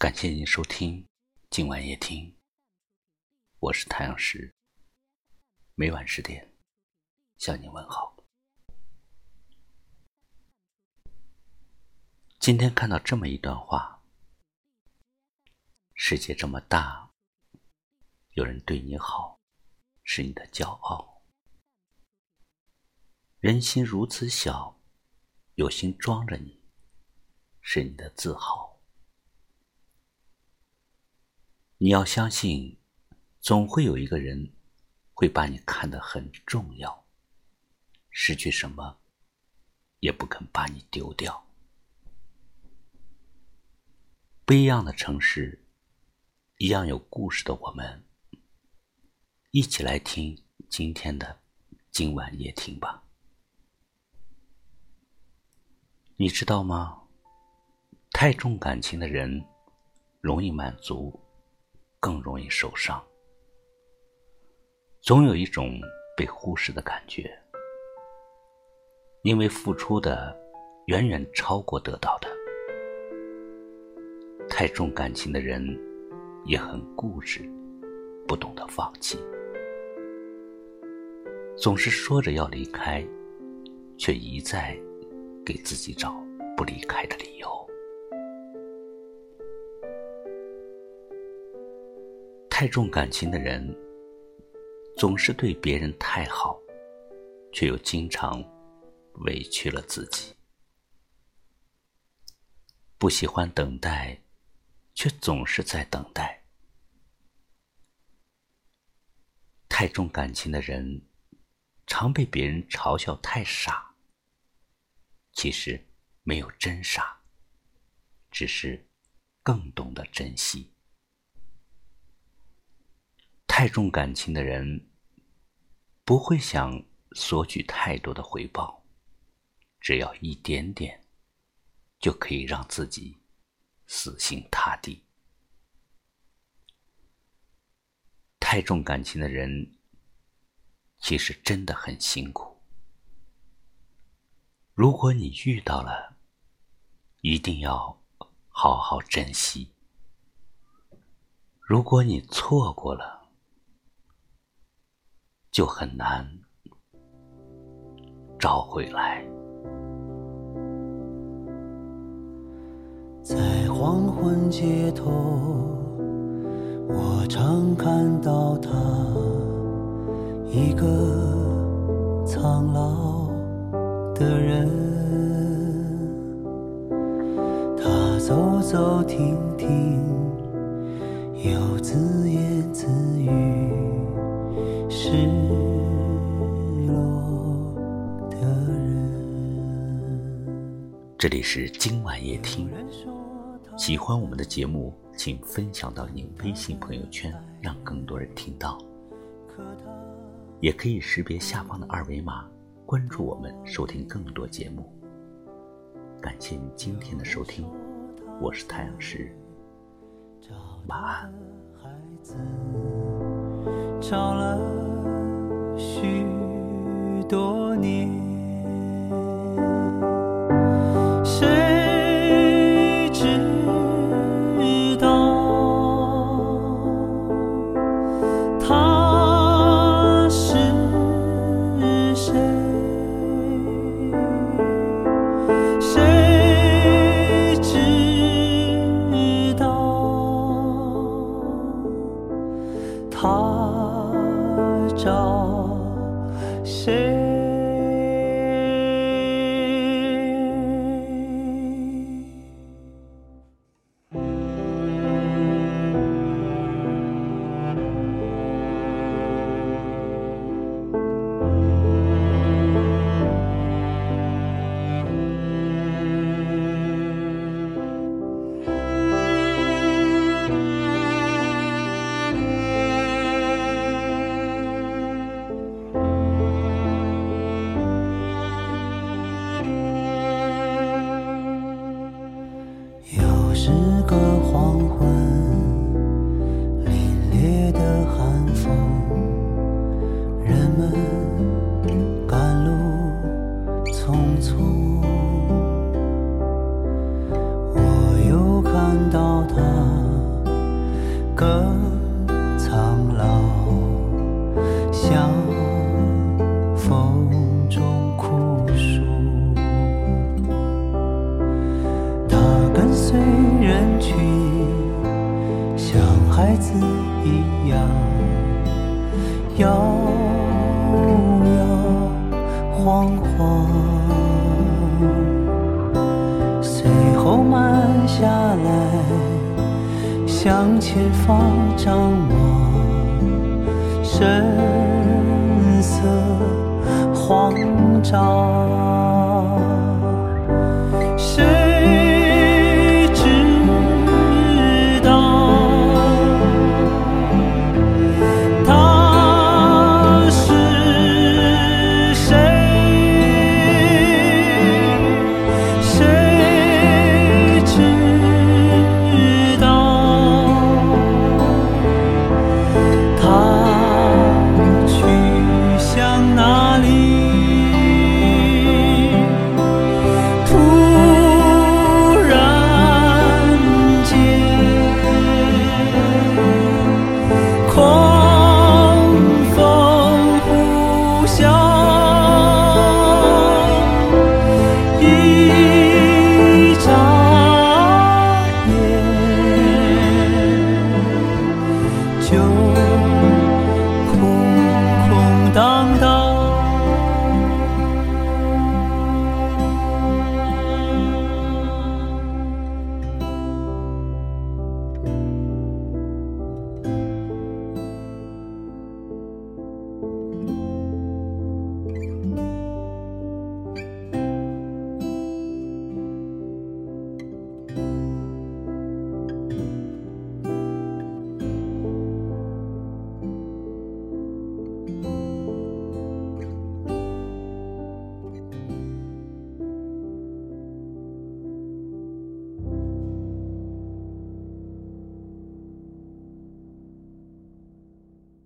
感谢您收听今晚夜听，我是太阳石，每晚十点向您问好。今天看到这么一段话：世界这么大，有人对你好，是你的骄傲；人心如此小，有心装着你，是你的自豪。你要相信，总会有一个人会把你看得很重要，失去什么也不肯把你丢掉。不一样的城市，一样有故事的我们，一起来听今天的今晚夜听吧。你知道吗？太重感情的人，容易满足。更容易受伤，总有一种被忽视的感觉，因为付出的远远超过得到的。太重感情的人也很固执，不懂得放弃，总是说着要离开，却一再给自己找不离开的理由。太重感情的人，总是对别人太好，却又经常委屈了自己；不喜欢等待，却总是在等待。太重感情的人，常被别人嘲笑太傻。其实没有真傻，只是更懂得珍惜。太重感情的人，不会想索取太多的回报，只要一点点，就可以让自己死心塌地。太重感情的人，其实真的很辛苦。如果你遇到了，一定要好好珍惜；如果你错过了，就很难找回来。在黄昏街头，我常看到他，一个苍老的人。他走走停停，又自言自语。失落的人。这里是今晚夜听，喜欢我们的节目，请分享到您微信朋友圈，让更多人听到。也可以识别下方的二维码，关注我们，收听更多节目。感谢你今天的收听，我是太阳石，晚安。许多年。say 寒风人们赶路匆匆我又看到他更苍老。孩子一样，摇摇晃晃，随后慢下来，向前方张望，神色慌张。